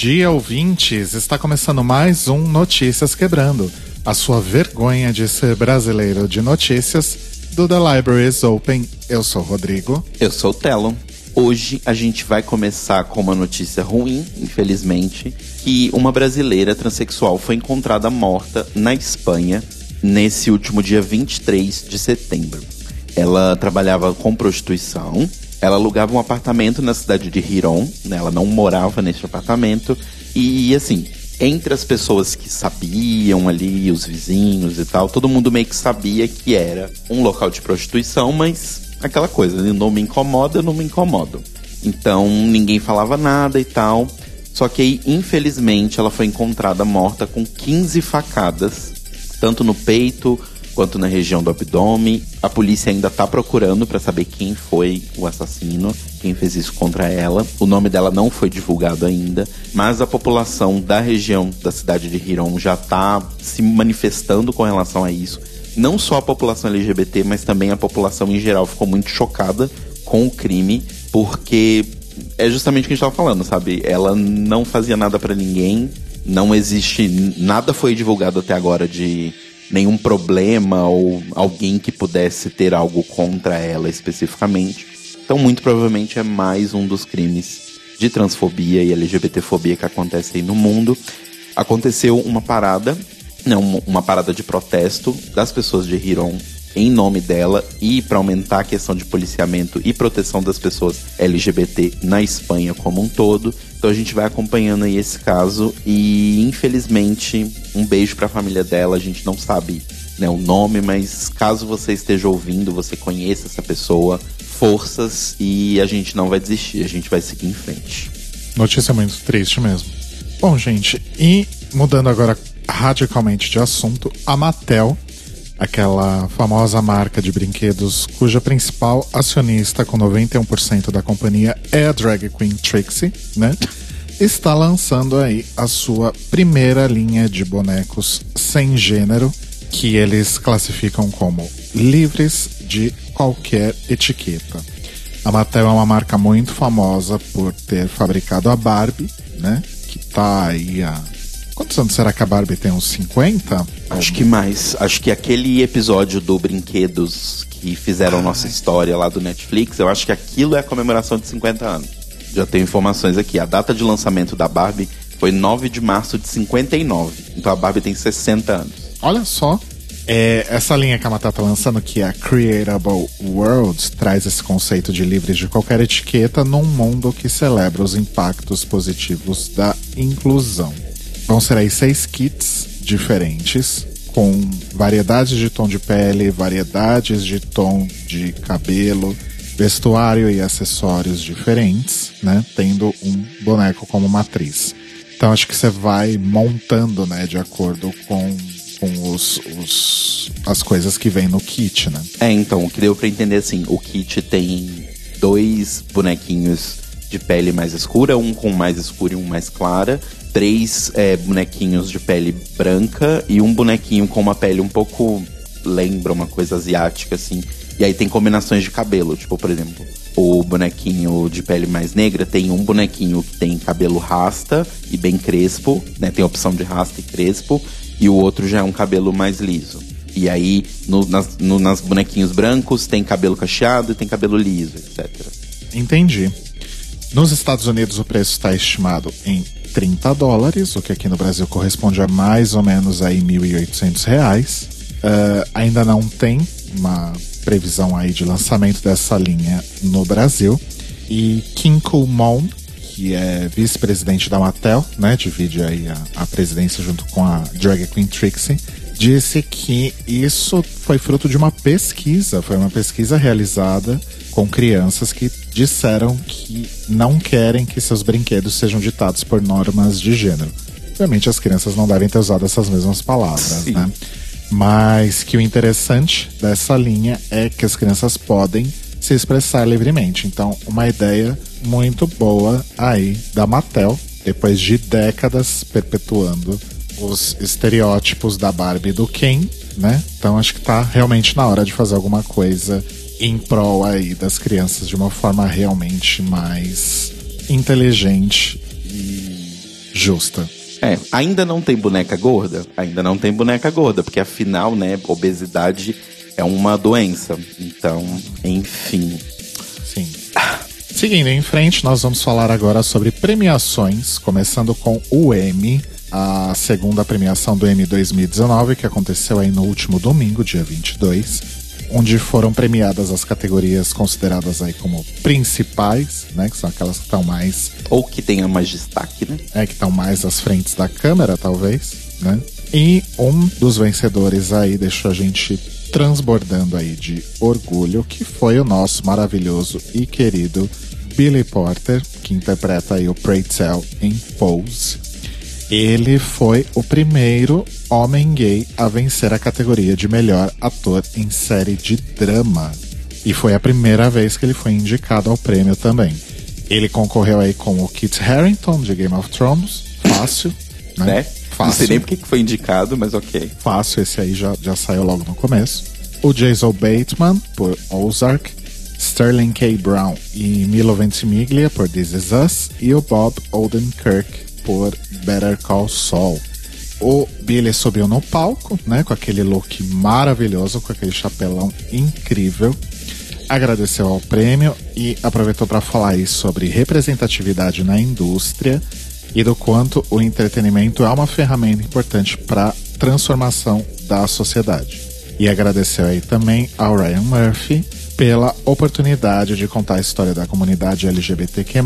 Dia, ouvintes! Está começando mais um Notícias Quebrando, a sua vergonha de ser brasileiro de notícias do The Library is Open. Eu sou o Rodrigo. Eu sou o Telo. Hoje a gente vai começar com uma notícia ruim, infelizmente, que uma brasileira transexual foi encontrada morta na Espanha nesse último dia 23 de setembro. Ela trabalhava com prostituição, ela alugava um apartamento na cidade de Riron, né? ela não morava nesse apartamento, e assim, entre as pessoas que sabiam ali, os vizinhos e tal, todo mundo meio que sabia que era um local de prostituição, mas aquela coisa, não me incomoda, eu não me incomodo. Então ninguém falava nada e tal. Só que aí, infelizmente, ela foi encontrada morta com 15 facadas, tanto no peito quanto na região do abdômen. A polícia ainda tá procurando para saber quem foi o assassino, quem fez isso contra ela. O nome dela não foi divulgado ainda, mas a população da região da cidade de Hiron já tá se manifestando com relação a isso. Não só a população LGBT, mas também a população em geral ficou muito chocada com o crime, porque é justamente o que a gente tava falando, sabe? Ela não fazia nada para ninguém, não existe nada foi divulgado até agora de nenhum problema ou alguém que pudesse ter algo contra ela especificamente. Então, muito provavelmente é mais um dos crimes de transfobia e LGBTfobia que acontece aí no mundo. Aconteceu uma parada, não, uma parada de protesto das pessoas de Hiron em nome dela e para aumentar a questão de policiamento e proteção das pessoas LGBT na Espanha como um todo. Então a gente vai acompanhando aí esse caso e infelizmente um beijo para a família dela. A gente não sabe né, o nome, mas caso você esteja ouvindo, você conheça essa pessoa, forças e a gente não vai desistir, a gente vai seguir em frente. Notícia muito triste mesmo. Bom, gente, e mudando agora radicalmente de assunto, a Mattel aquela famosa marca de brinquedos cuja principal acionista com 91% da companhia é a drag queen Trixie, né? Está lançando aí a sua primeira linha de bonecos sem gênero, que eles classificam como livres de qualquer etiqueta. A Mattel é uma marca muito famosa por ter fabricado a Barbie, né? Que tá aí há Quantos anos será que a Barbie tem? Uns 50? Acho que mais. Acho que aquele episódio do Brinquedos que fizeram nossa história lá do Netflix, eu acho que aquilo é a comemoração de 50 anos. Já tenho informações aqui. A data de lançamento da Barbie foi 9 de março de 59. Então a Barbie tem 60 anos. Olha só. É, essa linha que a Matata tá lançando, que é a Creatable World, traz esse conceito de livres de qualquer etiqueta num mundo que celebra os impactos positivos da inclusão. Vão ser aí seis kits diferentes, com variedades de tom de pele, variedades de tom de cabelo, vestuário e acessórios diferentes, né? Tendo um boneco como matriz. Então acho que você vai montando, né, de acordo com, com os, os, as coisas que vem no kit, né? É, então, o que deu pra entender assim, o kit tem dois bonequinhos de pele mais escura, um com mais escura e um mais clara, três é, bonequinhos de pele branca e um bonequinho com uma pele um pouco lembra uma coisa asiática, assim. E aí tem combinações de cabelo, tipo, por exemplo, o bonequinho de pele mais negra tem um bonequinho que tem cabelo rasta e bem crespo, né? Tem opção de rasta e crespo, e o outro já é um cabelo mais liso. E aí, no, nas, no, nas bonequinhos brancos tem cabelo cacheado e tem cabelo liso, etc. Entendi. Nos Estados Unidos o preço está estimado em 30 dólares, o que aqui no Brasil corresponde a mais ou menos aí 1.800 reais. Uh, ainda não tem uma previsão aí de lançamento dessa linha no Brasil. E Kim Moon, que é vice-presidente da Mattel, né, divide aí a, a presidência junto com a drag queen Trixie, disse que isso foi fruto de uma pesquisa, foi uma pesquisa realizada com crianças que disseram que não querem que seus brinquedos sejam ditados por normas de gênero. Obviamente as crianças não devem ter usado essas mesmas palavras, Sim. né? Mas que o interessante dessa linha é que as crianças podem se expressar livremente. Então, uma ideia muito boa aí da Mattel, depois de décadas perpetuando os estereótipos da Barbie e do Ken, né? Então acho que tá realmente na hora de fazer alguma coisa em prol aí das crianças de uma forma realmente mais inteligente e justa. É, ainda não tem boneca gorda? Ainda não tem boneca gorda, porque afinal, né, obesidade é uma doença. Então, enfim. Sim. Seguindo em frente, nós vamos falar agora sobre premiações, começando com o M, a segunda premiação do M 2019, que aconteceu aí no último domingo, dia 22, onde foram premiadas as categorias consideradas aí como principais, né, que são aquelas que estão mais Ou que tenha mais destaque, né? é que estão mais às frentes da câmera, talvez, né? E um dos vencedores aí deixou a gente transbordando aí de orgulho, que foi o nosso maravilhoso e querido Billy Porter, que interpreta aí o Pratzel em Pose. Ele foi o primeiro homem gay a vencer a categoria de melhor ator em série de drama. E foi a primeira vez que ele foi indicado ao prêmio também. Ele concorreu aí com o Kit Harington de Game of Thrones, fácil, né? né? Não sei Fácil. nem porque que foi indicado, mas ok. Fácil, esse aí já, já saiu logo no começo. O Jason Bateman, por Ozark. Sterling K. Brown e Milo Ventimiglia, por This Is Us. E o Bob Odenkirk, por Better Call Saul. O Billy subiu no palco, né, com aquele look maravilhoso, com aquele chapelão incrível. Agradeceu ao prêmio e aproveitou para falar aí sobre representatividade na indústria e do quanto o entretenimento é uma ferramenta importante para transformação da sociedade. E agradeceu aí também ao Ryan Murphy pela oportunidade de contar a história da comunidade LGBTQ+,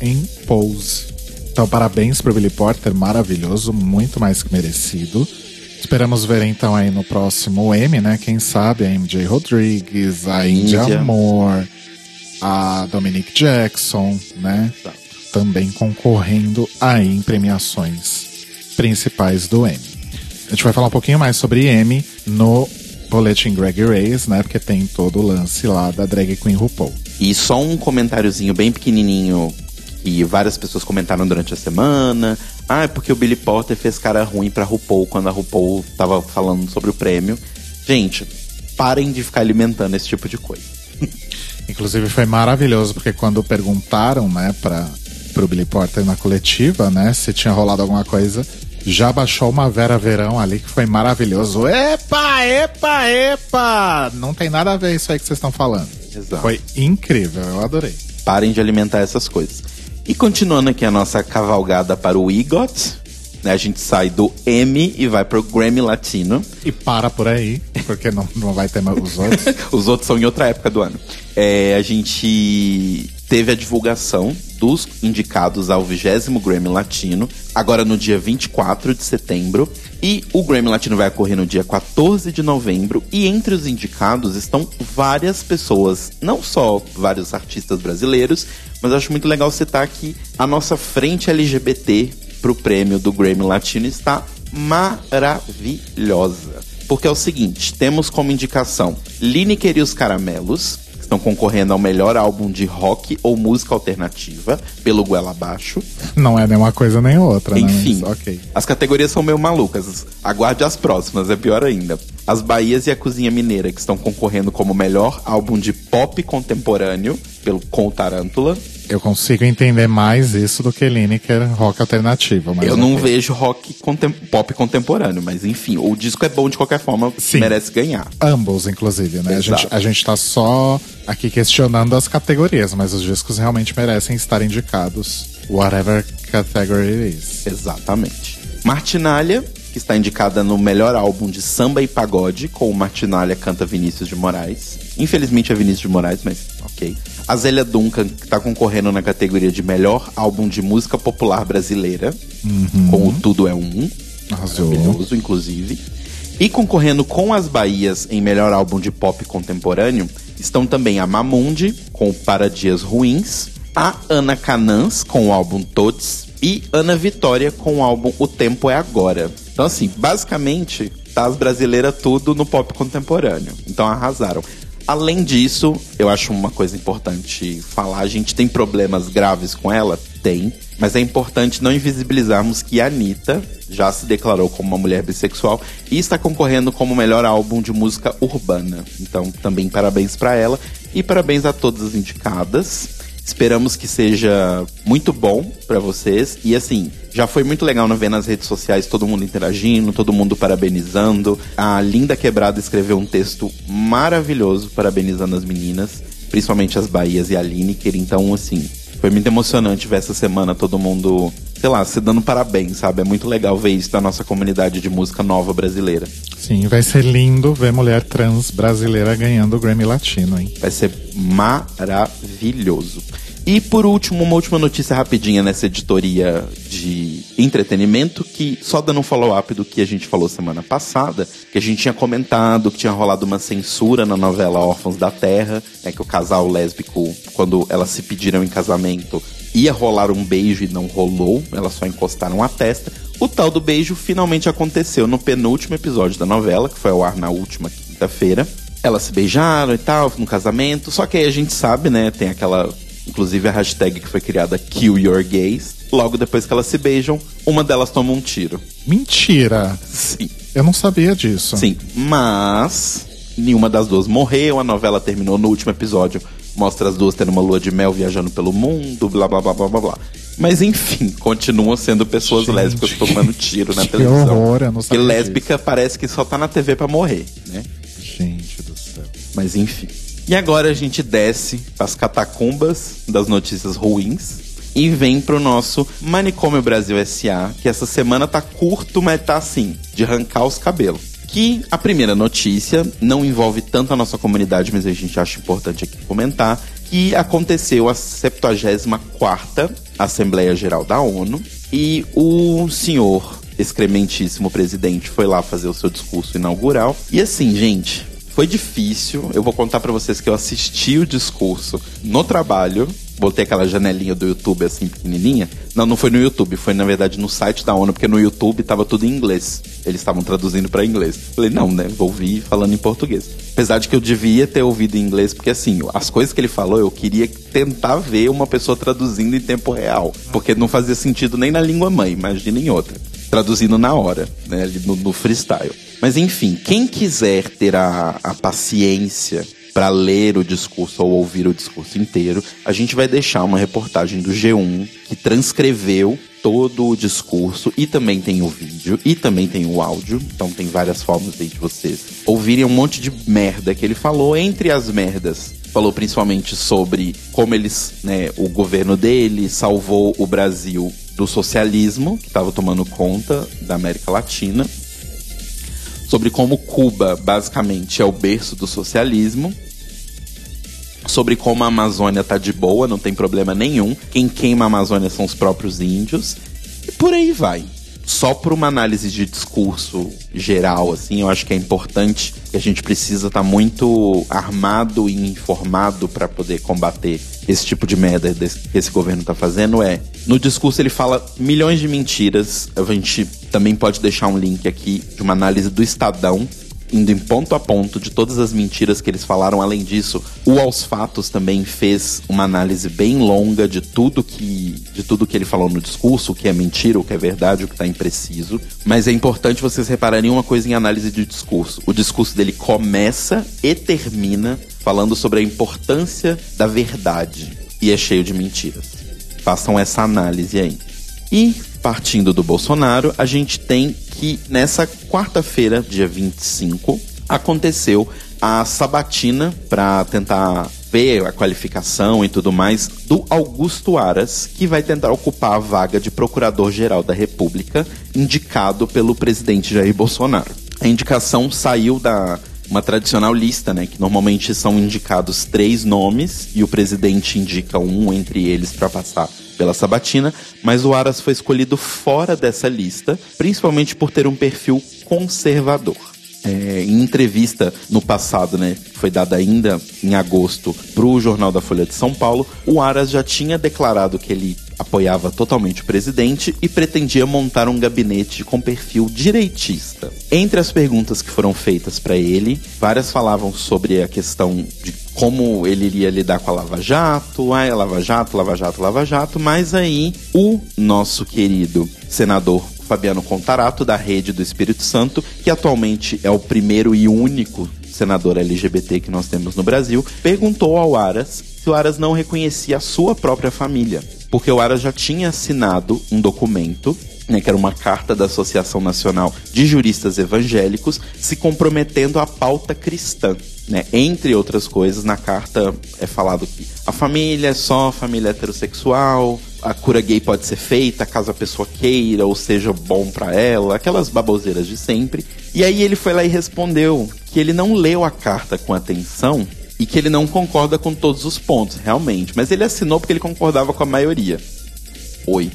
em Pose. Então, parabéns pro Billy Porter, maravilhoso, muito mais que merecido. Esperamos ver então aí no próximo M, né? Quem sabe a MJ Rodrigues, a India. Amor, a Dominic Jackson, né? Também concorrendo aí em premiações principais do M. A gente vai falar um pouquinho mais sobre M no boletim Greg Race, né? Porque tem todo o lance lá da drag queen RuPaul. E só um comentáriozinho bem pequenininho que várias pessoas comentaram durante a semana. Ah, é porque o Billy Porter fez cara ruim pra RuPaul quando a RuPaul tava falando sobre o prêmio. Gente, parem de ficar alimentando esse tipo de coisa. Inclusive foi maravilhoso, porque quando perguntaram, né, pra, pro Billy Porter na coletiva, né, se tinha rolado alguma coisa, já baixou uma Vera Verão ali que foi maravilhoso. Epa, epa, epa! Não tem nada a ver isso aí que vocês estão falando. Exato. Foi incrível, eu adorei. Parem de alimentar essas coisas. E continuando aqui a nossa cavalgada para o EGOT, né, a gente sai do M e vai pro Grammy Latino. E para por aí, porque não, não vai ter mais os outros. Os outros são em outra época do ano. É, a gente teve a divulgação dos indicados ao 20 Grammy Latino, agora no dia 24 de setembro. E o Grammy Latino vai ocorrer no dia 14 de novembro. E entre os indicados estão várias pessoas, não só vários artistas brasileiros, mas acho muito legal citar que a nossa frente LGBT pro prêmio do Grammy Latino está maravilhosa. Porque é o seguinte, temos como indicação Lineker e os Caramelos, estão concorrendo ao melhor álbum de rock ou música alternativa, pelo Goela Abaixo. Não é nem uma coisa nem outra, Enfim, né? Mas, ok. as categorias são meio malucas. Aguarde as próximas, é pior ainda. As Bahias e a Cozinha Mineira, que estão concorrendo como melhor álbum de pop contemporâneo, pelo Com Tarântula. Eu consigo entender mais isso do que Lineker rock alternativo. Mas Eu não vejo rock contem pop contemporâneo, mas enfim, o disco é bom de qualquer forma, Sim. merece ganhar. Ambos, inclusive, né? A gente, a gente tá só aqui questionando as categorias, mas os discos realmente merecem estar indicados. Whatever category it is. Exatamente. Martinalha, que está indicada no melhor álbum de samba e pagode, com o Martinalha canta Vinícius de Moraes. Infelizmente é Vinícius de Moraes, mas ok. A Zélia Duncan, que está concorrendo na categoria de melhor álbum de música popular brasileira, com o Tudo é Um. Arrasou. Maravilhoso, inclusive. E concorrendo com as Bahias em melhor álbum de pop contemporâneo, estão também a Mamundi, com Para Dias Ruins, a Ana Canãs, com o álbum Totes, e Ana Vitória, com o álbum O Tempo é Agora. Então, assim, basicamente, tá as brasileiras tudo no pop contemporâneo. Então, arrasaram. Além disso, eu acho uma coisa importante falar. A gente tem problemas graves com ela? Tem. Mas é importante não invisibilizarmos que a Anitta já se declarou como uma mulher bissexual e está concorrendo como melhor álbum de música urbana. Então, também parabéns para ela e parabéns a todas as indicadas. Esperamos que seja muito bom para vocês. E assim, já foi muito legal ver nas redes sociais todo mundo interagindo, todo mundo parabenizando. A Linda Quebrada escreveu um texto maravilhoso parabenizando as meninas, principalmente as Bahias e a Lineker. Então, assim, foi muito emocionante ver essa semana todo mundo, sei lá, se dando parabéns, sabe? É muito legal ver isso da nossa comunidade de música nova brasileira. Sim, vai ser lindo ver mulher trans brasileira ganhando o Grammy Latino, hein? Vai ser maravilhoso. E por último, uma última notícia rapidinha nessa editoria de entretenimento, que só dando um follow-up do que a gente falou semana passada, que a gente tinha comentado que tinha rolado uma censura na novela Órfãos da Terra, né, que o casal lésbico, quando elas se pediram em casamento, ia rolar um beijo e não rolou, elas só encostaram a testa. O tal do beijo finalmente aconteceu no penúltimo episódio da novela, que foi ao ar na última quinta-feira. Elas se beijaram e tal, no casamento. Só que aí a gente sabe, né? Tem aquela Inclusive a hashtag que foi criada Kill Your Gays. Logo depois que elas se beijam, uma delas toma um tiro. Mentira! Sim. Eu não sabia disso. Sim, mas nenhuma das duas morreu. A novela terminou no último episódio. Mostra as duas tendo uma lua de mel viajando pelo mundo, blá blá blá blá blá blá. Mas enfim, continuam sendo pessoas Gente, lésbicas tomando tiro na que televisão. Horror, eu não sabia e lésbica disso. parece que só tá na TV para morrer, né? Gente do céu. Mas enfim. E agora a gente desce as catacumbas das notícias ruins e vem pro nosso Manicômio Brasil SA, que essa semana tá curto, mas tá assim, de arrancar os cabelos. Que a primeira notícia não envolve tanto a nossa comunidade, mas a gente acha importante aqui comentar, que aconteceu a 74ª Assembleia Geral da ONU e o senhor excrementíssimo presidente foi lá fazer o seu discurso inaugural. E assim, gente, foi difícil. Eu vou contar para vocês que eu assisti o discurso no trabalho. Botei aquela janelinha do YouTube assim pequenininha. Não, não foi no YouTube, foi na verdade no site da ONU, porque no YouTube tava tudo em inglês. Eles estavam traduzindo para inglês. Falei, não, né? Vou ouvir falando em português. Apesar de que eu devia ter ouvido em inglês, porque assim, as coisas que ele falou, eu queria tentar ver uma pessoa traduzindo em tempo real. Porque não fazia sentido nem na língua mãe, imagina em outra. Traduzindo na hora, né? No, no freestyle. Mas enfim, quem quiser ter a, a paciência para ler o discurso ou ouvir o discurso inteiro, a gente vai deixar uma reportagem do G1 que transcreveu todo o discurso e também tem o vídeo e também tem o áudio, então tem várias formas de vocês ouvirem um monte de merda que ele falou, entre as merdas falou principalmente sobre como eles, né, o governo dele salvou o Brasil do socialismo que estava tomando conta da América Latina sobre como Cuba basicamente é o berço do socialismo, sobre como a Amazônia tá de boa, não tem problema nenhum. Quem queima a Amazônia são os próprios índios. E por aí vai só por uma análise de discurso geral, assim, eu acho que é importante que a gente precisa estar tá muito armado e informado para poder combater esse tipo de merda que esse governo está fazendo. É, no discurso ele fala milhões de mentiras. A gente também pode deixar um link aqui de uma análise do Estadão indo em ponto a ponto de todas as mentiras que eles falaram. Além disso, o Aos Fatos também fez uma análise bem longa de tudo que de tudo que ele falou no discurso, o que é mentira, o que é verdade, o que está impreciso. Mas é importante vocês repararem uma coisa em análise de discurso. O discurso dele começa e termina falando sobre a importância da verdade e é cheio de mentiras. Façam essa análise aí. E partindo do Bolsonaro, a gente tem que nessa quarta-feira, dia 25, aconteceu a sabatina para tentar ver a qualificação e tudo mais do Augusto Aras, que vai tentar ocupar a vaga de Procurador-Geral da República, indicado pelo presidente Jair Bolsonaro. A indicação saiu da uma tradicional lista, né, que normalmente são indicados três nomes e o presidente indica um entre eles para passar pela sabatina, mas o Aras foi escolhido fora dessa lista, principalmente por ter um perfil conservador. É, em entrevista no passado, né, foi dada ainda em agosto para o Jornal da Folha de São Paulo, o Aras já tinha declarado que ele apoiava totalmente o presidente e pretendia montar um gabinete com perfil direitista. Entre as perguntas que foram feitas para ele, várias falavam sobre a questão de como ele iria lidar com a Lava Jato, ai, Lava Jato, Lava Jato, Lava Jato, mas aí o nosso querido senador Fabiano Contarato, da Rede do Espírito Santo, que atualmente é o primeiro e único senador LGBT que nós temos no Brasil, perguntou ao Aras se o Aras não reconhecia a sua própria família. Porque o Aras já tinha assinado um documento né, que era uma carta da Associação Nacional de Juristas Evangélicos, se comprometendo à pauta cristã. Né? Entre outras coisas, na carta é falado que a família é só família heterossexual, a cura gay pode ser feita caso a pessoa queira ou seja bom para ela, aquelas baboseiras de sempre. E aí ele foi lá e respondeu que ele não leu a carta com atenção e que ele não concorda com todos os pontos, realmente, mas ele assinou porque ele concordava com a maioria. Oi.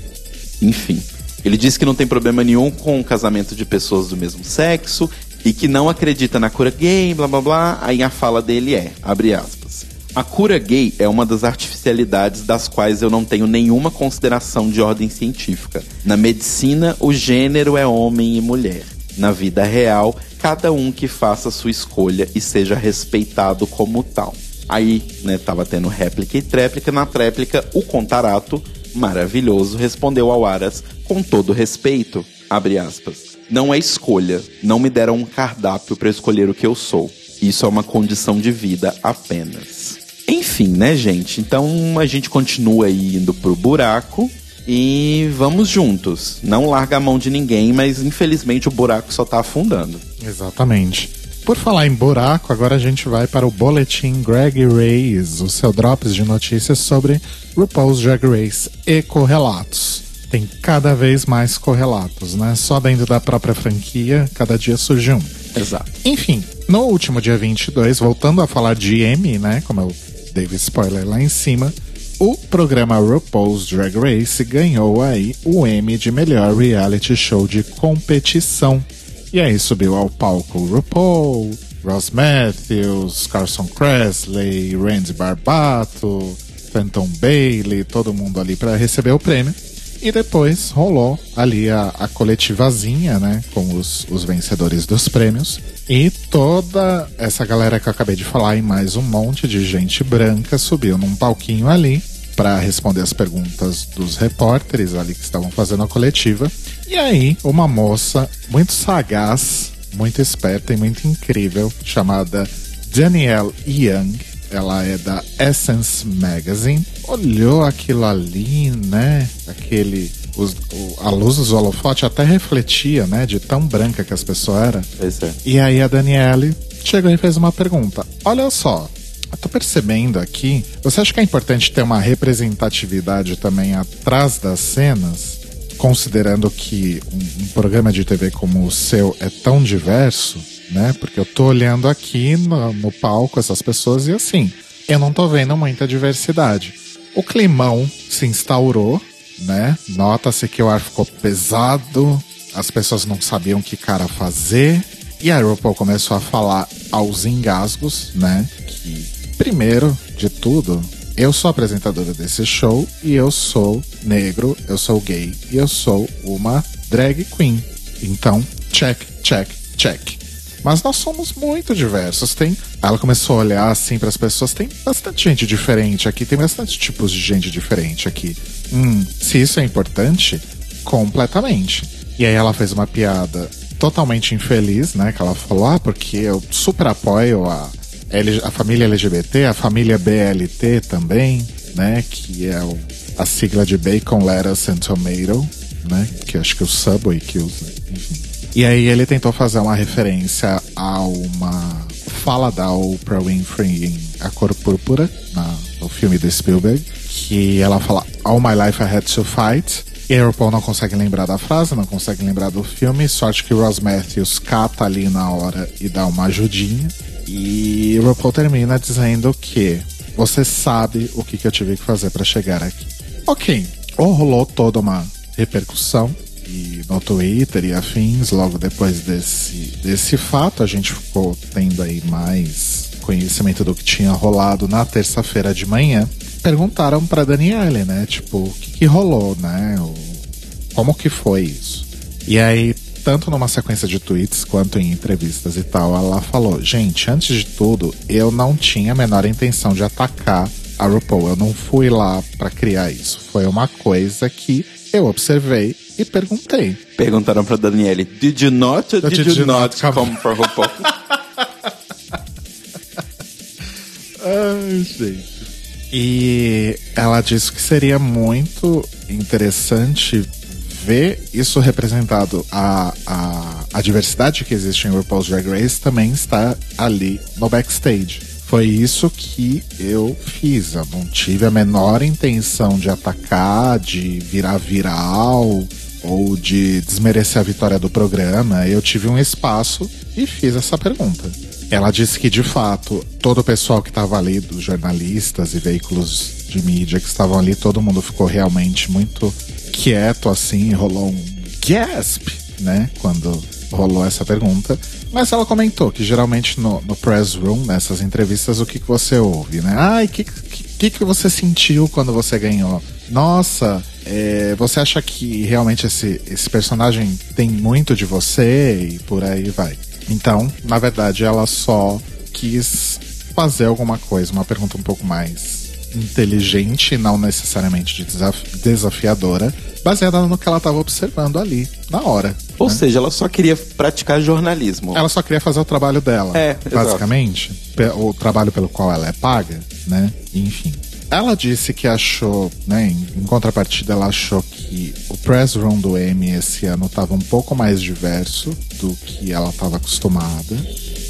Enfim. Ele disse que não tem problema nenhum com o casamento de pessoas do mesmo sexo e que não acredita na cura gay, blá blá blá. Aí a fala dele é, abre aspas. A cura gay é uma das artificialidades das quais eu não tenho nenhuma consideração de ordem científica. Na medicina, o gênero é homem e mulher. Na vida real, cada um que faça sua escolha e seja respeitado como tal. Aí, né, tava tendo réplica e tréplica. Na tréplica, o Contarato, maravilhoso, respondeu ao Aras com todo respeito, abre aspas. Não é escolha, não me deram um cardápio para escolher o que eu sou. Isso é uma condição de vida apenas. Enfim, né, gente? Então a gente continua aí indo pro buraco e vamos juntos. Não larga a mão de ninguém, mas infelizmente o buraco só tá afundando. Exatamente. Por falar em buraco, agora a gente vai para o boletim Greg Race, o seu drops de notícias sobre RuPaul's Drag Race e correlatos. Tem cada vez mais correlatos, né? Só dentro da própria franquia, cada dia surge um. Exato. Enfim, no último dia 22, voltando a falar de M, né? Como eu dei o spoiler lá em cima, o programa RuPaul's Drag Race ganhou aí o M de melhor reality show de competição. E aí subiu ao palco RuPaul, Ross Matthews, Carson Kressley, Randy Barbato, Phantom Bailey, todo mundo ali para receber o prêmio. E depois rolou ali a, a coletivazinha, né? Com os, os vencedores dos prêmios. E toda essa galera que eu acabei de falar e mais um monte de gente branca subiu num palquinho ali para responder as perguntas dos repórteres ali que estavam fazendo a coletiva. E aí, uma moça muito sagaz, muito esperta e muito incrível, chamada Danielle Young, ela é da Essence Magazine, olhou aquilo ali, né? Aquele. Os, a luz dos holofotes até refletia, né? De tão branca que as pessoas eram. É. E aí a Danielle chegou e fez uma pergunta. Olha só, eu tô percebendo aqui. Você acha que é importante ter uma representatividade também atrás das cenas? Considerando que um, um programa de TV como o seu é tão diverso, né? Porque eu tô olhando aqui no, no palco essas pessoas e assim, eu não tô vendo muita diversidade. O climão se instaurou, né? Nota-se que o ar ficou pesado, as pessoas não sabiam que cara fazer. E a RuPaul começou a falar aos engasgos, né? Que, primeiro de tudo, eu sou apresentadora desse show e eu sou negro, eu sou gay e eu sou uma drag queen. Então, check, check, check. Mas nós somos muito diversos. Tem, ela começou a olhar assim para as pessoas. Tem bastante gente diferente aqui. Tem bastante tipos de gente diferente aqui. Hum, se isso é importante, completamente. E aí ela fez uma piada totalmente infeliz, né? Que ela falou, ah, porque eu super apoio a, a família LGBT, a família BLT também, né? Que é o, a sigla de Bacon, Lettuce and Tomato, né? Que acho que o Subway que usa. E aí ele tentou fazer uma referência a uma fala da Oprah Winfrey em A Cor Púrpura, na, no filme do Spielberg, que ela fala All my life I had to fight. E a RuPaul não consegue lembrar da frase, não consegue lembrar do filme. Sorte que o Ross Matthews cata ali na hora e dá uma ajudinha. E o RuPaul termina dizendo que você sabe o que, que eu tive que fazer para chegar aqui. Ok, ou rolou toda uma repercussão e no Twitter e afins, logo depois desse, desse fato, a gente ficou tendo aí mais conhecimento do que tinha rolado na terça-feira de manhã. Perguntaram pra Daniele, né? Tipo, o que, que rolou, né? O, como que foi isso? E aí, tanto numa sequência de tweets quanto em entrevistas e tal, ela falou: gente, antes de tudo, eu não tinha a menor intenção de atacar a RuPaul. Eu não fui lá pra criar isso. Foi uma coisa que eu observei e perguntei. Perguntaram pra Daniele, did you not or did, Did you, you not not come- come for RuPaul? Ai, gente. E ela disse que seria muito interessante ver isso representado. A, a, a diversidade que existe em RuPaul's Drag Race também está ali no backstage. Foi isso que eu fiz. Eu não tive a menor intenção de atacar, de virar viral ou de desmerecer a vitória do programa. Eu tive um espaço e fiz essa pergunta. Ela disse que, de fato, todo o pessoal que estava ali, dos jornalistas e veículos de mídia que estavam ali, todo mundo ficou realmente muito quieto, assim, rolou um gasp, né? Quando rolou essa pergunta. Mas ela comentou que geralmente no, no press room, nessas entrevistas, o que, que você ouve, né? Ai, o que, que, que você sentiu quando você ganhou? Nossa, é, você acha que realmente esse, esse personagem tem muito de você e por aí vai. Então, na verdade, ela só quis fazer alguma coisa, uma pergunta um pouco mais inteligente, não necessariamente desafiadora, baseada no que ela estava observando ali, na hora. Ou né? seja, ela só queria praticar jornalismo. Ela só queria fazer o trabalho dela. É, basicamente. O trabalho pelo qual ela é paga, né? Enfim. Ela disse que achou, né, em, contrapartida, ela achou que o press room do M esse ano estava um pouco mais diverso do que ela estava acostumada.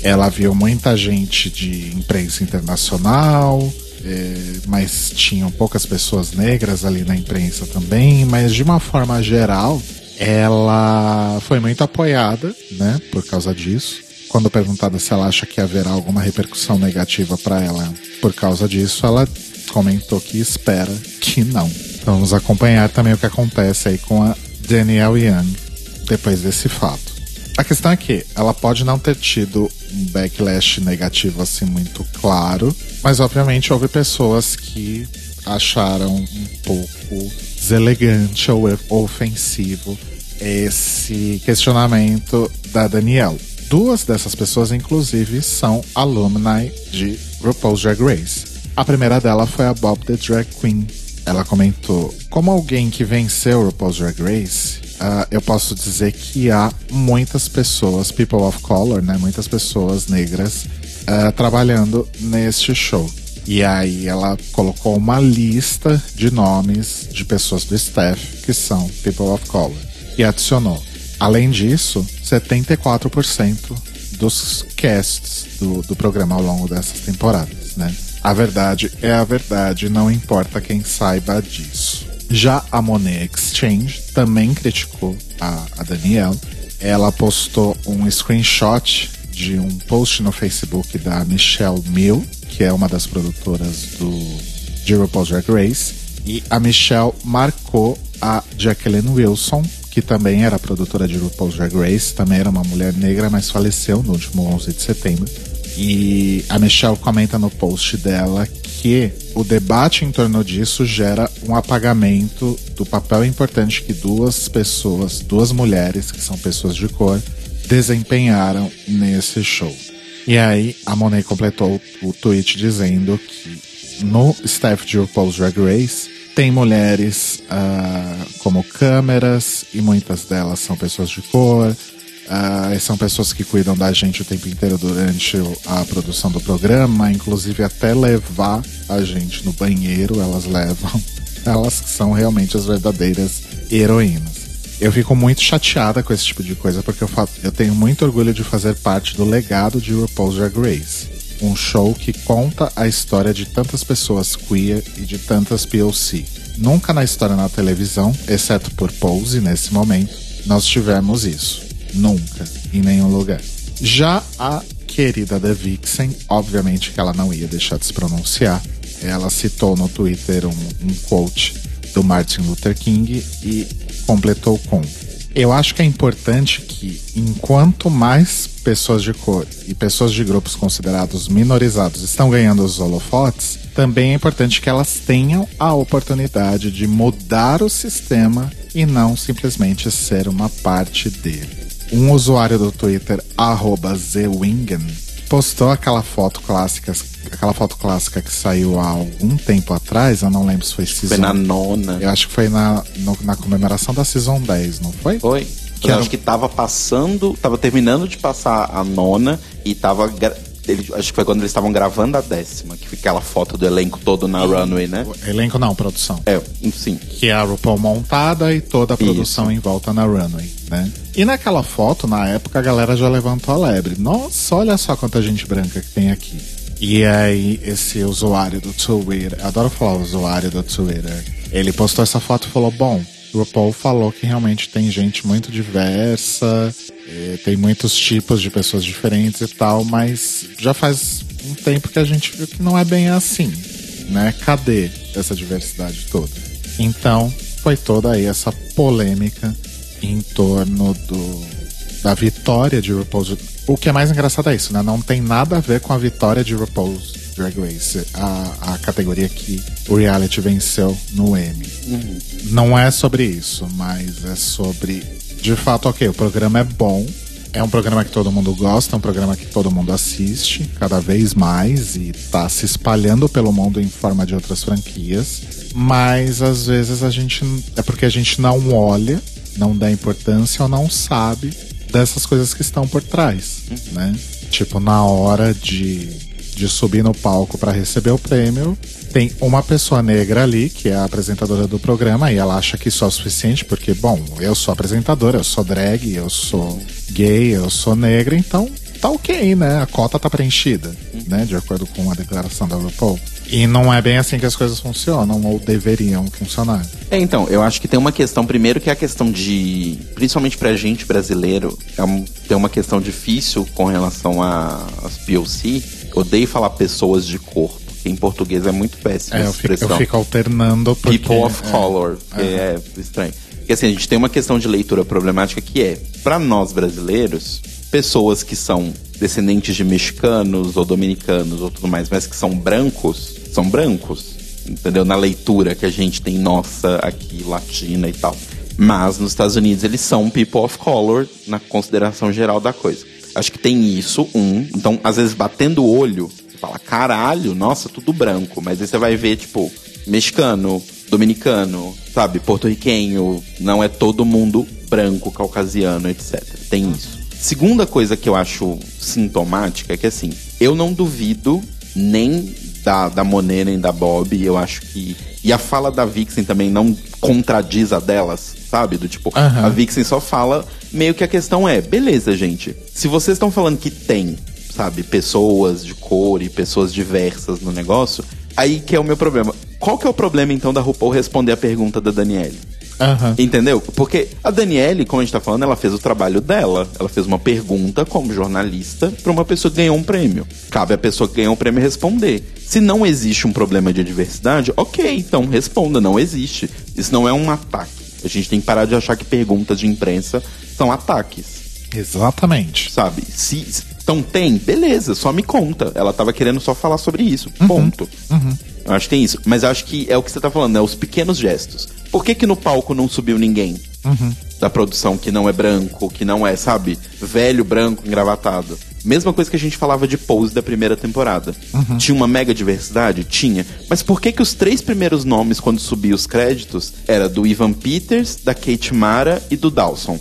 Ela viu muita gente de imprensa internacional, é, mas tinham poucas pessoas negras ali na imprensa também, mas de uma forma geral, ela foi muito apoiada, né, por causa disso. Quando perguntada se ela acha que haverá alguma repercussão negativa para ela por causa disso, ela comentou que espera que não. Então, vamos acompanhar também o que acontece aí com a Danielle Young depois desse fato. A questão é que ela pode não ter tido um backlash negativo assim muito claro, mas obviamente houve pessoas que acharam um pouco deselegante ou ofensivo esse questionamento da Danielle. Duas dessas pessoas, inclusive, são alumni de RuPaul's Drag Race. A primeira dela foi a Bob the Drag Queen. Ela comentou: Como alguém que venceu RuPaul's Drag Race, uh, eu posso dizer que há muitas pessoas, people of color, né? Muitas pessoas negras uh, trabalhando neste show. E aí ela colocou uma lista de nomes de pessoas do staff que são people of color. E adicionou. Além disso, 74% dos casts do, do programa ao longo dessas temporadas, né? A verdade é a verdade, não importa quem saiba disso. Já a Monet Exchange também criticou a, a Danielle. Ela postou um screenshot de um post no Facebook da Michelle Mill, que é uma das produtoras do de RuPaul's Drag Race. E a Michelle marcou a Jacqueline Wilson, que também era produtora de RuPaul's Drag Race, também era uma mulher negra, mas faleceu no último 11 de setembro. E a Michelle comenta no post dela que o debate em torno disso gera um apagamento do papel importante que duas pessoas, duas mulheres, que são pessoas de cor, desempenharam nesse show. E aí a Monet completou o tweet dizendo que no staff de RuPaul's Drag Race tem mulheres uh, como câmeras e muitas delas são pessoas de cor. Uh, são pessoas que cuidam da gente o tempo inteiro durante a produção do programa, inclusive até levar a gente no banheiro, elas levam. Elas são realmente as verdadeiras heroínas. Eu fico muito chateada com esse tipo de coisa, porque eu, eu tenho muito orgulho de fazer parte do legado de RuPaul's Drag Race. Um show que conta a história de tantas pessoas queer e de tantas POC. Nunca na história na televisão, exceto por Pose nesse momento, nós tivemos isso. Nunca, em nenhum lugar. Já a querida The Vixen, obviamente que ela não ia deixar de se pronunciar. Ela citou no Twitter um, um quote do Martin Luther King e completou com: Eu acho que é importante que, enquanto mais pessoas de cor e pessoas de grupos considerados minorizados estão ganhando os holofotes, também é importante que elas tenham a oportunidade de mudar o sistema e não simplesmente ser uma parte dele. Um usuário do Twitter, ZWingen, postou aquela foto clássica, aquela foto clássica que saiu há algum tempo atrás, eu não lembro se foi season. Foi na nona. Eu acho que foi na, no, na comemoração da Season 10, não foi? Foi. Que eu acho que tava passando, tava terminando de passar a nona e tava ele, acho que foi quando eles estavam gravando a décima, que fica aquela foto do elenco todo na runway, né? Elenco não, produção. É, sim. Que é a RuPaul montada e toda a produção Isso. em volta na runway, né? E naquela foto, na época, a galera já levantou a lebre. Nossa, olha só quanta gente branca que tem aqui. E aí, esse usuário do Twitter, adoro falar usuário do Twitter, ele postou essa foto e falou: Bom, o RuPaul falou que realmente tem gente muito diversa, eh, tem muitos tipos de pessoas diferentes e tal, mas já faz um tempo que a gente viu que não é bem assim, né? Cadê essa diversidade toda? Então, foi toda aí essa polêmica em torno do da vitória de RuPaul's. O que é mais engraçado é isso, né? Não tem nada a ver com a vitória de RuPaul's Drag Race, a, a categoria que o reality venceu no Emmy. Não é sobre isso, mas é sobre. De fato, ok, o programa é bom. É um programa que todo mundo gosta, é um programa que todo mundo assiste cada vez mais e tá se espalhando pelo mundo em forma de outras franquias. Mas às vezes a gente. É porque a gente não olha, não dá importância ou não sabe dessas coisas que estão por trás, né? Tipo, na hora de, de subir no palco para receber o prêmio, tem uma pessoa negra ali, que é a apresentadora do programa, e ela acha que isso é o suficiente, porque, bom, eu sou apresentadora, eu sou drag, eu sou gay, eu sou negra, então tá ok, né? A cota tá preenchida, né? De acordo com a declaração da RuPaul. E não é bem assim que as coisas funcionam, ou deveriam funcionar. É, então, eu acho que tem uma questão, primeiro, que é a questão de. Principalmente pra gente brasileiro, é um- tem uma questão difícil com relação às POC. Odeio falar pessoas de cor, porque em português é muito péssima É, essa eu fico, expressão. eu fico alternando porque... People of é, color, que é estranho. Porque assim, a gente tem uma questão de leitura problemática que é, pra nós brasileiros, pessoas que são descendentes de mexicanos ou dominicanos ou tudo mais, mas que são brancos, são brancos, entendeu? Na leitura que a gente tem nossa aqui, latina e tal. Mas nos Estados Unidos eles são people of color na consideração geral da coisa. Acho que tem isso, um. Então, às vezes, batendo o olho, você fala, caralho, nossa, tudo branco. Mas aí você vai ver, tipo, mexicano, dominicano, sabe, porto-riquenho. Não é todo mundo branco, caucasiano, etc. Tem isso. Segunda coisa que eu acho sintomática é que, assim, eu não duvido nem da, da Monet nem da Bob. Eu acho que. E a fala da Vixen também não contradiz a delas, sabe? Do tipo, Aham. a Vixen só fala. Meio que a questão é: beleza, gente. Se vocês estão falando que tem, sabe, pessoas de cor e pessoas diversas no negócio, aí que é o meu problema. Qual que é o problema, então, da RuPaul responder a pergunta da Daniele? Aham. Entendeu? Porque a Daniele, como a gente tá falando, ela fez o trabalho dela. Ela fez uma pergunta como jornalista pra uma pessoa que ganhou um prêmio. Cabe à pessoa que ganhou um prêmio responder. Se não existe um problema de diversidade, ok, então responda, não existe. Isso não é um ataque. A gente tem que parar de achar que perguntas de imprensa são ataques Exatamente. sabe? Se, então tem, beleza, só me conta. Ela tava querendo só falar sobre isso, ponto. Eu acho que tem isso. Mas eu acho que é o que você tá falando, né? Os pequenos gestos. Por que que no palco não subiu ninguém? Da produção que não é branco, que não é, sabe? Velho, branco, engravatado. Mesma coisa que a gente falava de Pose da primeira temporada. Tinha uma mega diversidade? Tinha. Mas por que que os três primeiros nomes, quando subiam os créditos, era do Ivan Peters, da Kate Mara e do Dawson?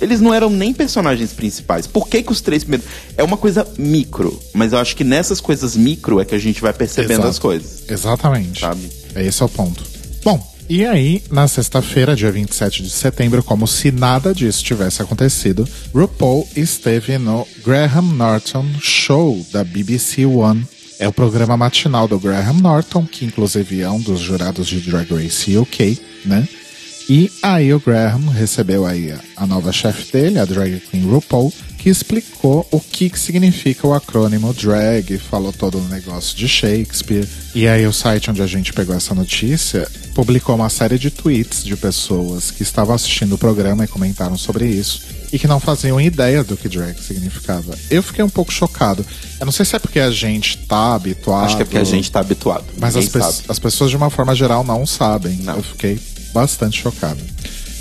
Eles não eram nem personagens principais. Por que que os três primeiros... É uma coisa micro. Mas eu acho que nessas coisas micro é que a gente vai percebendo Exato. as coisas. Exatamente. Sabe? Esse é o ponto. Bom, e aí, na sexta-feira, dia 27 de setembro, como se nada disso tivesse acontecido, RuPaul esteve no Graham Norton Show da BBC One. É o programa matinal do Graham Norton, que inclusive é um dos jurados de Drag Race UK, né? E aí o Graham recebeu aí a, nova chefe dele, a drag queen RuPaul, que explicou o que, que significa o acrônimo drag, falou todo o negócio de Shakespeare. E aí o site onde a gente pegou essa notícia publicou uma série de tweets de pessoas que estavam assistindo o programa e comentaram sobre isso e que não faziam ideia do que drag significava. Eu fiquei um pouco chocado. Eu não sei se é porque a gente tá habituado. Acho que é porque a gente tá habituado. Mas as, pe- sabe. as pessoas, de uma forma geral, não sabem. Não. Eu fiquei bastante chocado.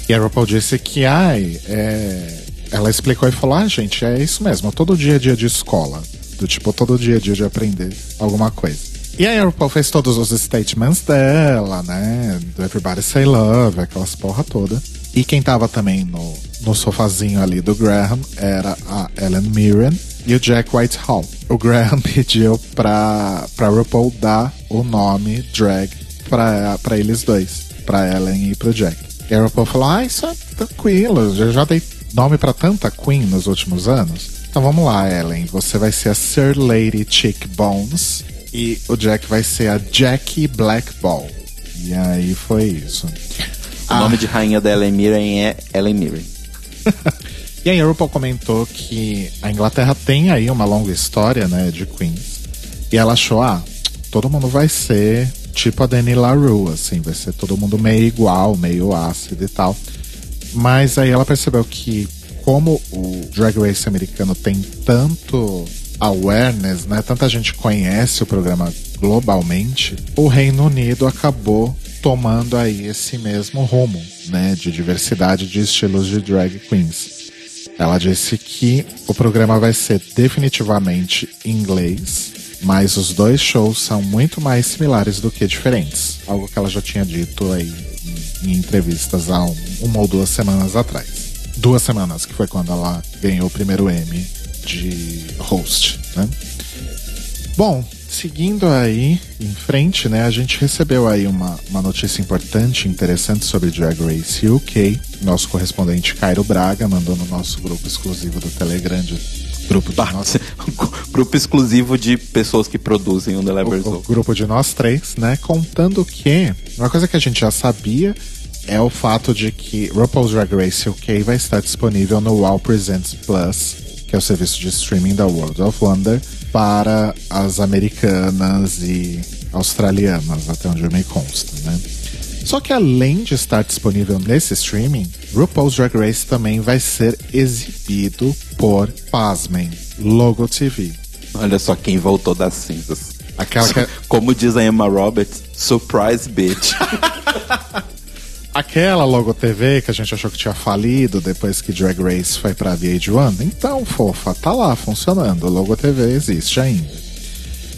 E a RuPaul disse que, ai, é... ela explicou e falou: ah, gente, é isso mesmo, todo dia é dia de escola. Do tipo, todo dia é dia de aprender alguma coisa. E aí a RuPaul fez todos os statements dela, né? Do Everybody Say Love, aquelas porra toda. E quem tava também no, no sofazinho ali do Graham era a Ellen Mirren. e o Jack Whitehall. O Graham pediu pra, pra RuPaul dar o nome drag pra, pra eles dois, pra Ellen e pro Jack. E a RuPaul falou: Ah, isso é tranquilo, eu já dei nome pra tanta Queen nos últimos anos. Então vamos lá, Ellen. Você vai ser a Sir Lady Chick Bones e o Jack vai ser a Jackie Blackball. E aí foi isso. O nome de rainha da Ellen Mirren é Ellen Mirren. E aí a RuPaul comentou que a Inglaterra tem aí uma longa história, né, de queens. E ela achou, ah, todo mundo vai ser tipo a Dani LaRue, assim, vai ser todo mundo meio igual, meio ácido e tal. Mas aí ela percebeu que como o Drag Race americano tem tanto awareness, né, tanta gente conhece o programa globalmente, o Reino Unido acabou tomando aí esse mesmo rumo, né, de diversidade de estilos de drag queens. Ela disse que o programa vai ser definitivamente inglês, mas os dois shows são muito mais similares do que diferentes. Algo que ela já tinha dito aí em, em entrevistas há um, uma ou duas semanas atrás. Duas semanas, que foi quando ela ganhou o primeiro Emmy de host, né? Bom, seguindo aí em frente, né, a gente recebeu aí uma, uma notícia importante, interessante sobre Drag Race UK. Nosso correspondente Cairo Braga mandou no nosso grupo exclusivo do Telegram, de, grupo nós, Grupo exclusivo de pessoas que produzem o The Level o, o grupo de nós três, né, contando que uma coisa que a gente já sabia é o fato de que RuPaul's Drag Race UK vai estar disponível no Wow Presents Plus, que é o serviço de streaming da World of Wonder para as americanas e australianas, até onde me consta, né? Só que além de estar disponível nesse streaming, RuPaul's Drag Race também vai ser exibido por, pasmem, Logo TV. Olha só quem voltou das cinzas. Aquela que... é- Como diz a Emma Roberts, surprise bitch. Aquela Logo TV que a gente achou que tinha falido depois que Drag Race foi pra VH1. Então, fofa, tá lá funcionando. Logo TV existe ainda.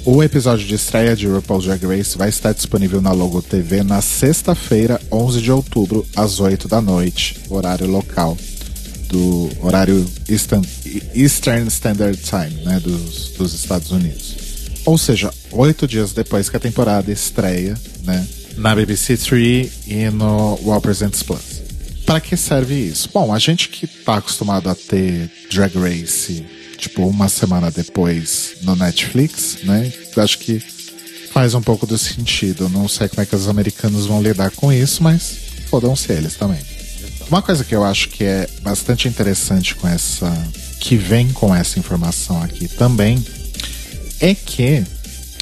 O episódio de estreia de RuPaul's Drag Race vai estar disponível na Logo TV na sexta-feira, 11 de outubro, às 8 da noite, horário local do horário Eastern, Standard Time, né, dos, dos Estados Unidos. Ou seja, oito dias depois que a temporada estreia, né, na BBC Three e no Wow Presents Plus. Para que serve isso? Bom, a gente que tá acostumado a ter Drag Race, tipo, uma semana depois no Netflix, né? Acho que faz um pouco do sentido. Não sei como é que os americanos vão lidar com isso, mas fodam-se eles também. Uma coisa que eu acho que é bastante interessante com essa. que vem com essa informação aqui também, é que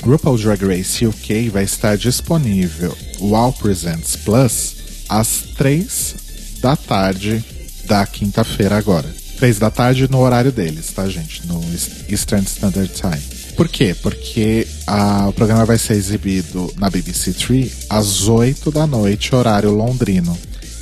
RuPaul's Drag Race UK vai estar disponível Wow Presents Plus às 3 da tarde da quinta-feira agora. 3 da tarde no horário deles, tá, gente? No Eastern Standard Time. Por quê? Porque a, o programa vai ser exibido na BBC Three às 8 da noite, horário londrino.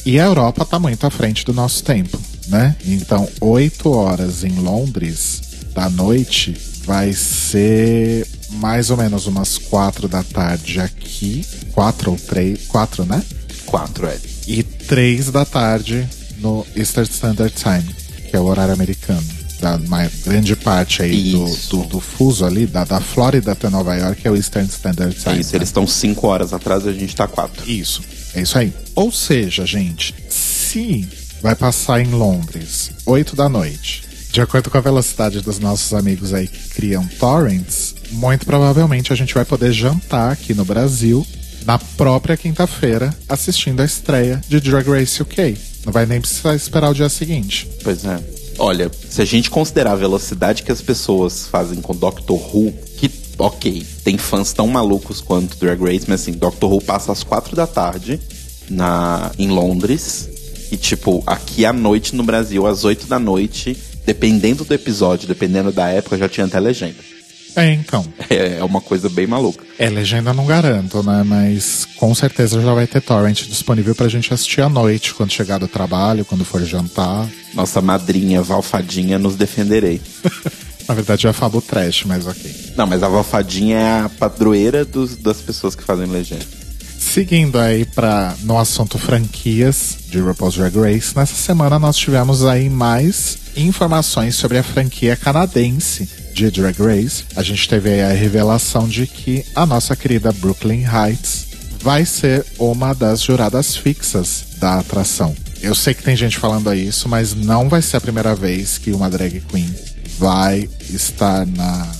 E a Europa tá muito à frente do nosso tempo, né? Então, 8 horas em Londres da noite vai ser mais ou menos umas 4 da tarde aqui. 4 ou 3. 4, né? 4, é. E 3 da tarde no Eastern Standard Time, que é o horário americano. Da uma grande parte aí do, do, do, fuso ali, da, da Flórida até Nova York, é o Eastern Standard Time. É isso, né? eles estão 5 horas atrás e a gente tá 4. Isso, é isso aí. Ou seja, gente, se vai passar em Londres 8 da noite, de acordo com a velocidade dos nossos amigos aí que criam torrents, muito provavelmente a gente vai poder jantar aqui no Brasil na própria quinta-feira assistindo a estreia de Drag Race UK. Não vai nem precisar esperar o dia seguinte. Pois é. Olha, se a gente considerar a velocidade que as pessoas fazem com Doctor Who, que, ok, tem fãs tão malucos quanto Drag Race, mas assim, Doctor Who passa às quatro da tarde na, em Londres. E, tipo, aqui à noite no Brasil, às 8 da noite, dependendo do episódio, dependendo da época, já tinha até legenda. É, então. É, é uma coisa bem maluca. É, legenda não garanto, né? Mas com certeza já vai ter torrent disponível pra gente assistir à noite, quando chegar do trabalho, quando for jantar. Nossa madrinha Valfadinha nos defenderei. Na verdade é a Fabo Trash, mas ok. Não, mas a Valfadinha é a padroeira dos, das pessoas que fazem legenda. Seguindo aí para no assunto franquias de RuPaul's Drag Race, nessa semana nós tivemos aí mais informações sobre a franquia canadense de Drag Race. A gente teve aí a revelação de que a nossa querida Brooklyn Heights vai ser uma das juradas fixas da atração. Eu sei que tem gente falando isso, mas não vai ser a primeira vez que uma drag queen vai estar na,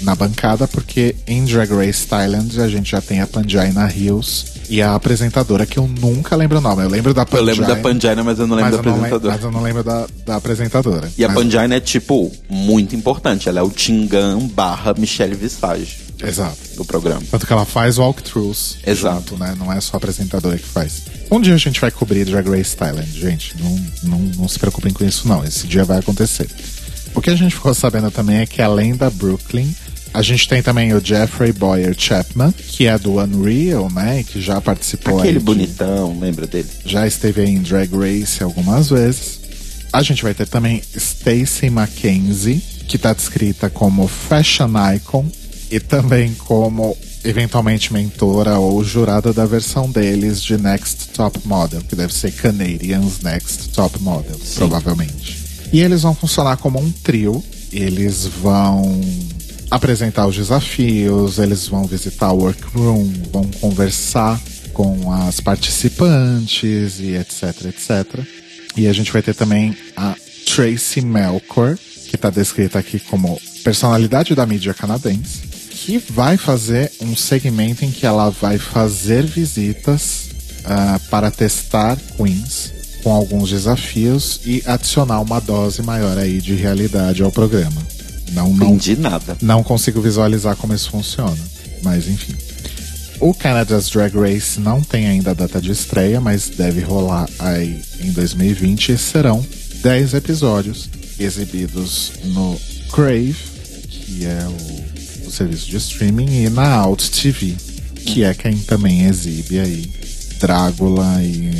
na bancada, porque em Drag Race Thailand a gente já tem a Panjaina Hills e a apresentadora, que eu nunca lembro o nome. Eu lembro da Panjaina. Eu lembro da Panjaina, mas eu não lembro da apresentadora. mas eu não lembro da, da apresentadora. E mas... a Panjaina é, tipo, muito importante. Ela é o Tingan barra Michelle Visage. Exato. Do programa. Tanto que ela faz walkthroughs. Exato. Junto, né? Não é só a apresentadora que faz. Um dia a gente vai cobrir Drag Race Thailand, gente. Não, não, não se preocupem com isso, não. Esse dia vai acontecer. O que a gente ficou sabendo também é que além da Brooklyn, a gente tem também o Jeffrey Boyer Chapman, que é do Unreal, né? Que já participou Aquele de, bonitão, lembra dele? Já esteve aí em Drag Race algumas vezes. A gente vai ter também Stacey Mackenzie, que está descrita como Fashion Icon e também como eventualmente mentora ou jurada da versão deles de Next Top Model, que deve ser Canadians Next Top Model, Sim. provavelmente. E eles vão funcionar como um trio. Eles vão apresentar os desafios, eles vão visitar o workroom, vão conversar com as participantes e etc, etc. E a gente vai ter também a Tracy Melkor, que está descrita aqui como personalidade da mídia canadense, que vai fazer um segmento em que ela vai fazer visitas uh, para testar queens com alguns desafios e adicionar uma dose maior aí de realidade ao programa. Não, não entendi nada. Não consigo visualizar como isso funciona, mas enfim. O Canada's Drag Race não tem ainda a data de estreia, mas deve rolar aí em 2020 e serão 10 episódios exibidos no Crave, que é o, o serviço de streaming, e na Out TV, que é quem também exibe aí Drácula e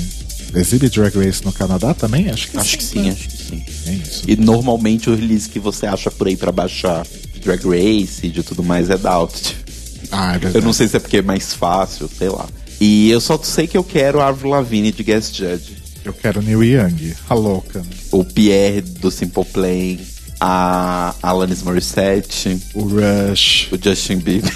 Exibe Drag Race no Canadá também? Acho que acho sim. Que sim né? Acho que sim, é isso. E normalmente o release que você acha por aí para baixar Drag Race e de tudo mais é da Altitude. Ah, é verdade. Eu não sei se é porque é mais fácil, sei lá. E eu só sei que eu quero a Avril Lavigne de Guest Judge. Eu quero Neil Young, a louca. O Pierre do Simple Plan, a Alanis Morissette. O Rush. O Justin Bieber.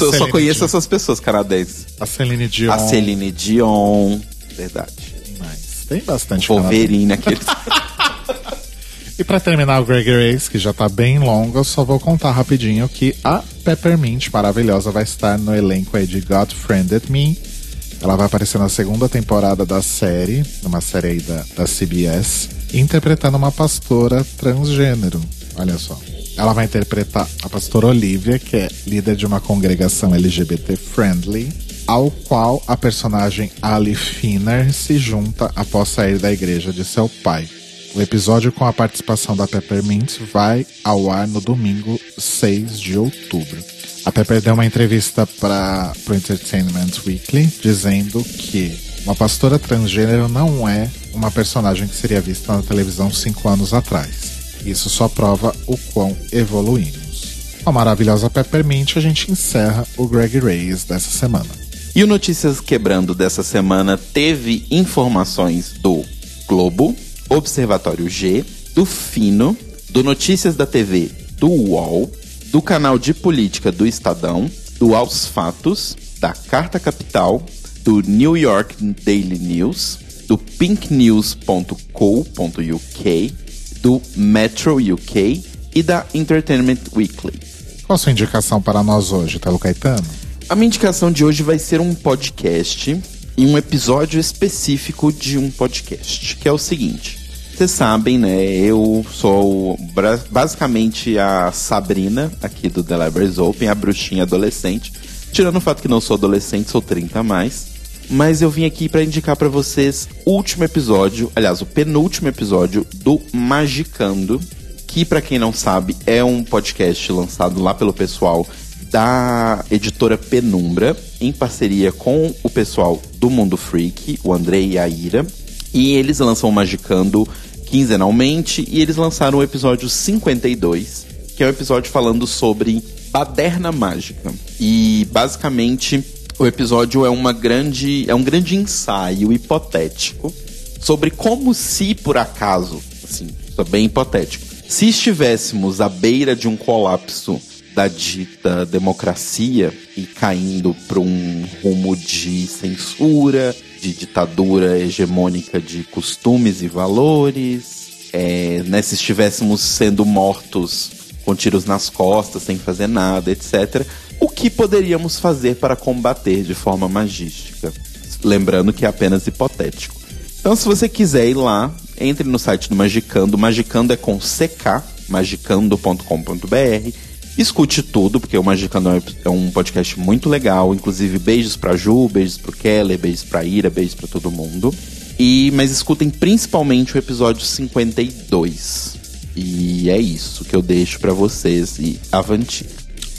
eu só conheço Dion. essas pessoas canadenses. A Celine Dion. A Celine Dion. Verdade. Tem bastante Wolverine naquele. e para terminar o Greg Race, que já tá bem longo, eu só vou contar rapidinho que a Peppermint maravilhosa vai estar no elenco aí de God Friended Me. Ela vai aparecer na segunda temporada da série, numa série aí da, da CBS, interpretando uma pastora transgênero. Olha só. Ela vai interpretar a pastora Olivia, que é líder de uma congregação LGBT friendly, ao qual a personagem Ali Finner se junta após sair da igreja de seu pai. O episódio com a participação da Peppermint vai ao ar no domingo 6 de outubro. A Pepper deu uma entrevista para o Entertainment Weekly dizendo que uma pastora transgênero não é uma personagem que seria vista na televisão cinco anos atrás. Isso só prova o quão evoluímos. Com a maravilhosa Peppermint, a gente encerra o Greg Reyes dessa semana. E o Notícias Quebrando dessa semana teve informações do Globo, Observatório G, do Fino, do Notícias da TV do UOL, do canal de política do Estadão, do Aos Fatos, da Carta Capital, do New York Daily News, do pinknews.co.uk, do Metro UK e da Entertainment Weekly. Qual a sua indicação para nós hoje, Telo Caetano? A minha indicação de hoje vai ser um podcast e um episódio específico de um podcast, que é o seguinte. Vocês sabem, né? Eu sou basicamente a Sabrina aqui do The Libraries Open, a bruxinha adolescente. Tirando o fato que não sou adolescente, sou 30 a mais. Mas eu vim aqui para indicar para vocês o último episódio, aliás, o penúltimo episódio do Magicando, que para quem não sabe é um podcast lançado lá pelo pessoal da editora Penumbra, em parceria com o pessoal do Mundo Freak, o André e a Ira. E eles lançam o Magicando quinzenalmente e eles lançaram o episódio 52, que é um episódio falando sobre baderna mágica. E basicamente O episódio é uma grande, é um grande ensaio hipotético sobre como se por acaso, assim, isso é bem hipotético, se estivéssemos à beira de um colapso da dita democracia e caindo para um rumo de censura, de ditadura hegemônica de costumes e valores, é, né, se estivéssemos sendo mortos com tiros nas costas, sem fazer nada, etc. O que poderíamos fazer para combater de forma magística? Lembrando que é apenas hipotético. Então, se você quiser ir lá, entre no site do Magicando. Magicando é com ck, magicando.com.br Escute tudo, porque o Magicando é um podcast muito legal. Inclusive, beijos pra Ju, beijos pro Keller, beijos pra Ira, beijos pra todo mundo. E, mas escutem principalmente o episódio 52. E é isso que eu deixo para vocês e avanti.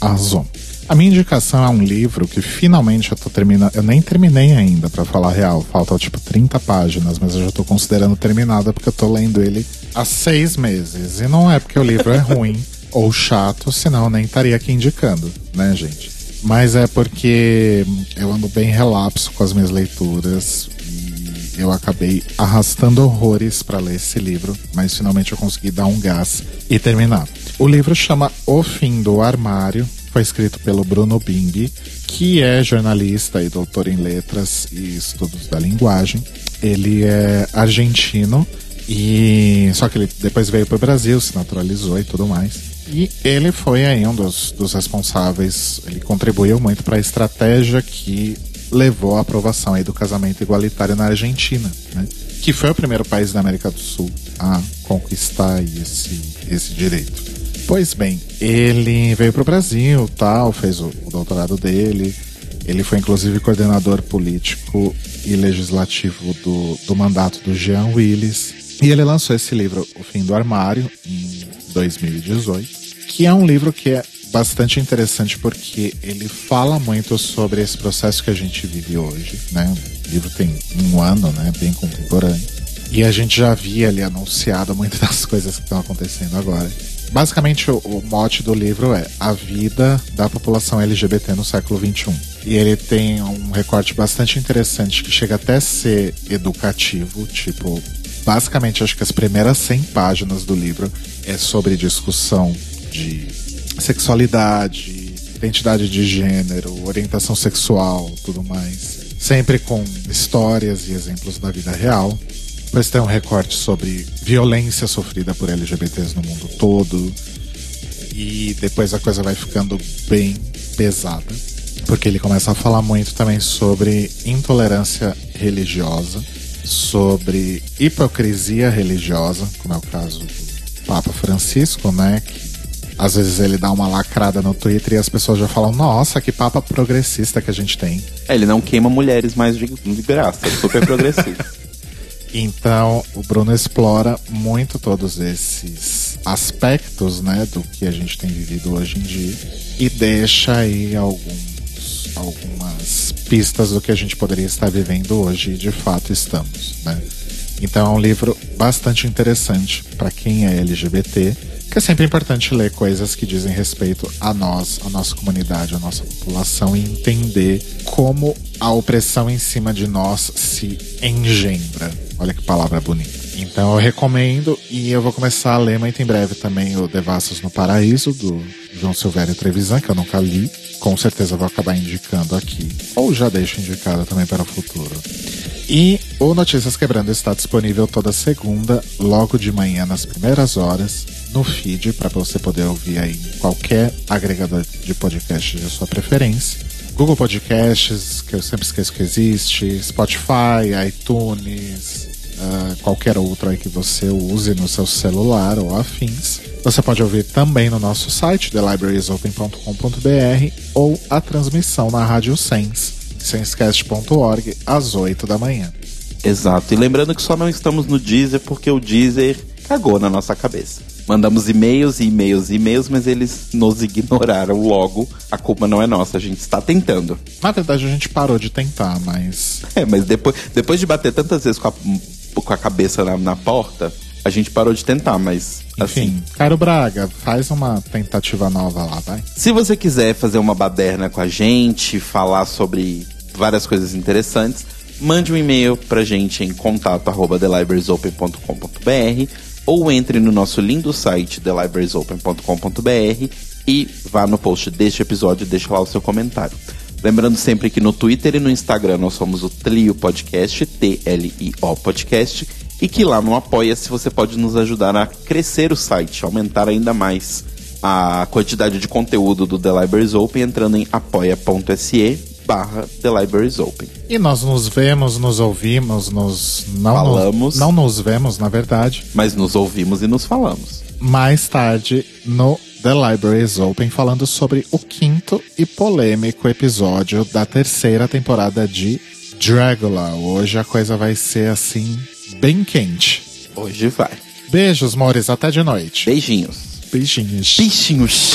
Arrasou. A minha indicação é um livro que finalmente eu tô terminando. Eu nem terminei ainda, para falar real. Faltam tipo 30 páginas, mas eu já tô considerando terminada porque eu tô lendo ele há seis meses. E não é porque o livro é ruim. Ou chato, senão nem estaria aqui indicando, né, gente? Mas é porque eu ando bem relapso com as minhas leituras e eu acabei arrastando horrores para ler esse livro, mas finalmente eu consegui dar um gás e terminar. O livro chama O Fim do Armário, foi escrito pelo Bruno Bimbi, que é jornalista e doutor em letras e estudos da linguagem. Ele é argentino e só que ele depois veio para o Brasil, se naturalizou e tudo mais. E ele foi aí um dos, dos responsáveis, ele contribuiu muito para a estratégia que levou à aprovação aí do casamento igualitário na Argentina, né? que foi o primeiro país da América do Sul a conquistar esse, esse direito. Pois bem, ele veio para o Brasil, tal, fez o, o doutorado dele, ele foi inclusive coordenador político e legislativo do, do mandato do Jean Willis. E ele lançou esse livro, O Fim do Armário, em 2018 que é um livro que é bastante interessante porque ele fala muito sobre esse processo que a gente vive hoje, né? O livro tem um ano, né? Bem contemporâneo. E a gente já havia ali anunciado muitas das coisas que estão acontecendo agora. Basicamente, o, o, mote do livro é a vida da população LGBT no século XXI. E ele tem um recorte bastante interessante que chega até a ser educativo, tipo, basicamente acho que as primeiras 100 páginas do livro é sobre discussão de sexualidade, identidade de gênero, orientação sexual, tudo mais. Sempre com histórias e exemplos da vida real. Depois tem um recorte sobre violência sofrida por LGBTs no mundo todo. E depois a coisa vai ficando bem pesada. Porque ele começa a falar muito também sobre intolerância religiosa, sobre hipocrisia religiosa, como é o caso do Papa Francisco, né? Que às vezes ele dá uma lacrada no Twitter e as pessoas já falam: Nossa, que papa progressista que a gente tem. É, ele não queima mulheres mais de, de graça, é super progressista. então, o Bruno explora muito todos esses aspectos, né, do que a gente tem vivido hoje em dia e deixa aí alguns, algumas pistas do que a gente poderia estar vivendo hoje e de fato estamos, né? Então é um livro bastante interessante para quem é LGBT que é sempre importante ler coisas que dizem respeito a nós, a nossa comunidade, a nossa população e entender como a opressão em cima de nós se engendra. Olha que palavra bonita. Então eu recomendo e eu vou começar a ler muito em breve também o Devassos no Paraíso, do João Silvério Trevisan, que eu nunca li. Com certeza vou acabar indicando aqui. Ou já deixo indicado também para o futuro. E o Notícias Quebrando está disponível toda segunda, logo de manhã, nas primeiras horas, no feed, para você poder ouvir aí qualquer agregador de podcast de sua preferência. Google Podcasts, que eu sempre esqueço que existe, Spotify, iTunes, uh, qualquer outro aí que você use no seu celular ou afins. Você pode ouvir também no nosso site, thelibrariesopen.com.br, ou a transmissão na Rádio Sense, sensecast.org, às 8 da manhã. Exato. E lembrando que só não estamos no Deezer porque o Deezer cagou na nossa cabeça. Mandamos e-mails e e-mails e e-mails, mas eles nos ignoraram logo. A culpa não é nossa, a gente está tentando. Na verdade, a gente parou de tentar, mas. É, mas depois, depois de bater tantas vezes com a, com a cabeça na, na porta, A gente parou de tentar, mas Enfim, assim. Cairo Braga, faz uma tentativa nova lá, vai. Se você quiser fazer uma baderna com a gente, falar sobre várias coisas interessantes, mande um e-mail pra gente em contato arroba thelibrariesopen.com.br ou entre no nosso lindo site thelibrariesopen.com.br e vá no post deste episódio e deixe lá o seu comentário. Lembrando sempre que no Twitter e no Instagram nós somos o Tlio Podcast, T-L-I-O Podcast, e que lá no Apoia-se você pode nos ajudar a crescer o site, aumentar ainda mais a quantidade de conteúdo do The Libraries Open entrando em apoia.se barra The Libraries Open. E nós nos vemos, nos ouvimos, nos. Não Falamos. Nos, não nos vemos, na verdade. Mas nos ouvimos e nos falamos. mais tarde no The Libraries Open, falando sobre o quinto e polêmico episódio da terceira temporada de Dragula. Hoje a coisa vai ser assim, bem quente. Hoje vai. Beijos, mores, até de noite. Beijinhos. Beijinhos. Bichinhos.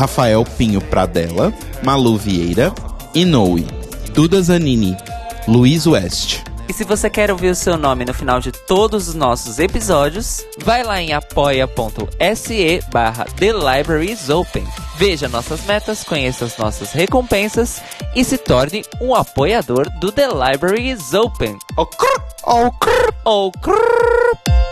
Rafael Pinho Pradella, Malu Vieira, Inoue, Duda Zanini, Luiz West. E se você quer ouvir o seu nome no final de todos os nossos episódios, vai lá em apoia.se barra The Libraries Open. Veja nossas metas, conheça as nossas recompensas e se torne um apoiador do The Libraries Open. Oh, crrr, Oh, crrr, oh, crrr.